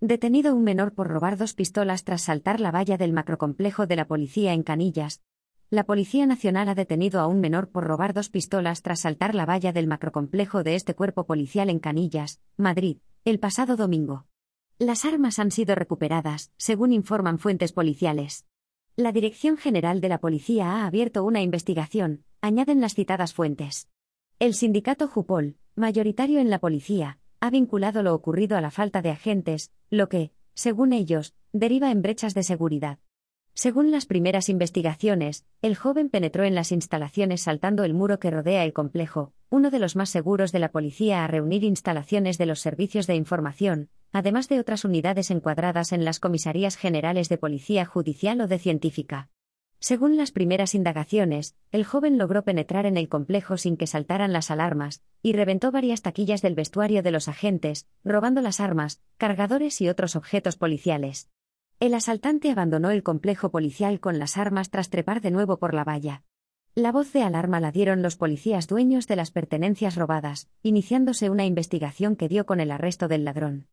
Detenido un menor por robar dos pistolas tras saltar la valla del macrocomplejo de la policía en Canillas. La Policía Nacional ha detenido a un menor por robar dos pistolas tras saltar la valla del macrocomplejo de este cuerpo policial en Canillas, Madrid, el pasado domingo. Las armas han sido recuperadas, según informan fuentes policiales. La Dirección General de la Policía ha abierto una investigación, añaden las citadas fuentes. El sindicato Jupol, mayoritario en la policía, ha vinculado lo ocurrido a la falta de agentes, lo que, según ellos, deriva en brechas de seguridad. Según las primeras investigaciones, el joven penetró en las instalaciones saltando el muro que rodea el complejo, uno de los más seguros de la policía a reunir instalaciones de los servicios de información, además de otras unidades encuadradas en las comisarías generales de policía judicial o de científica. Según las primeras indagaciones, el joven logró penetrar en el complejo sin que saltaran las alarmas, y reventó varias taquillas del vestuario de los agentes, robando las armas, cargadores y otros objetos policiales. El asaltante abandonó el complejo policial con las armas tras trepar de nuevo por la valla. La voz de alarma la dieron los policías dueños de las pertenencias robadas, iniciándose una investigación que dio con el arresto del ladrón.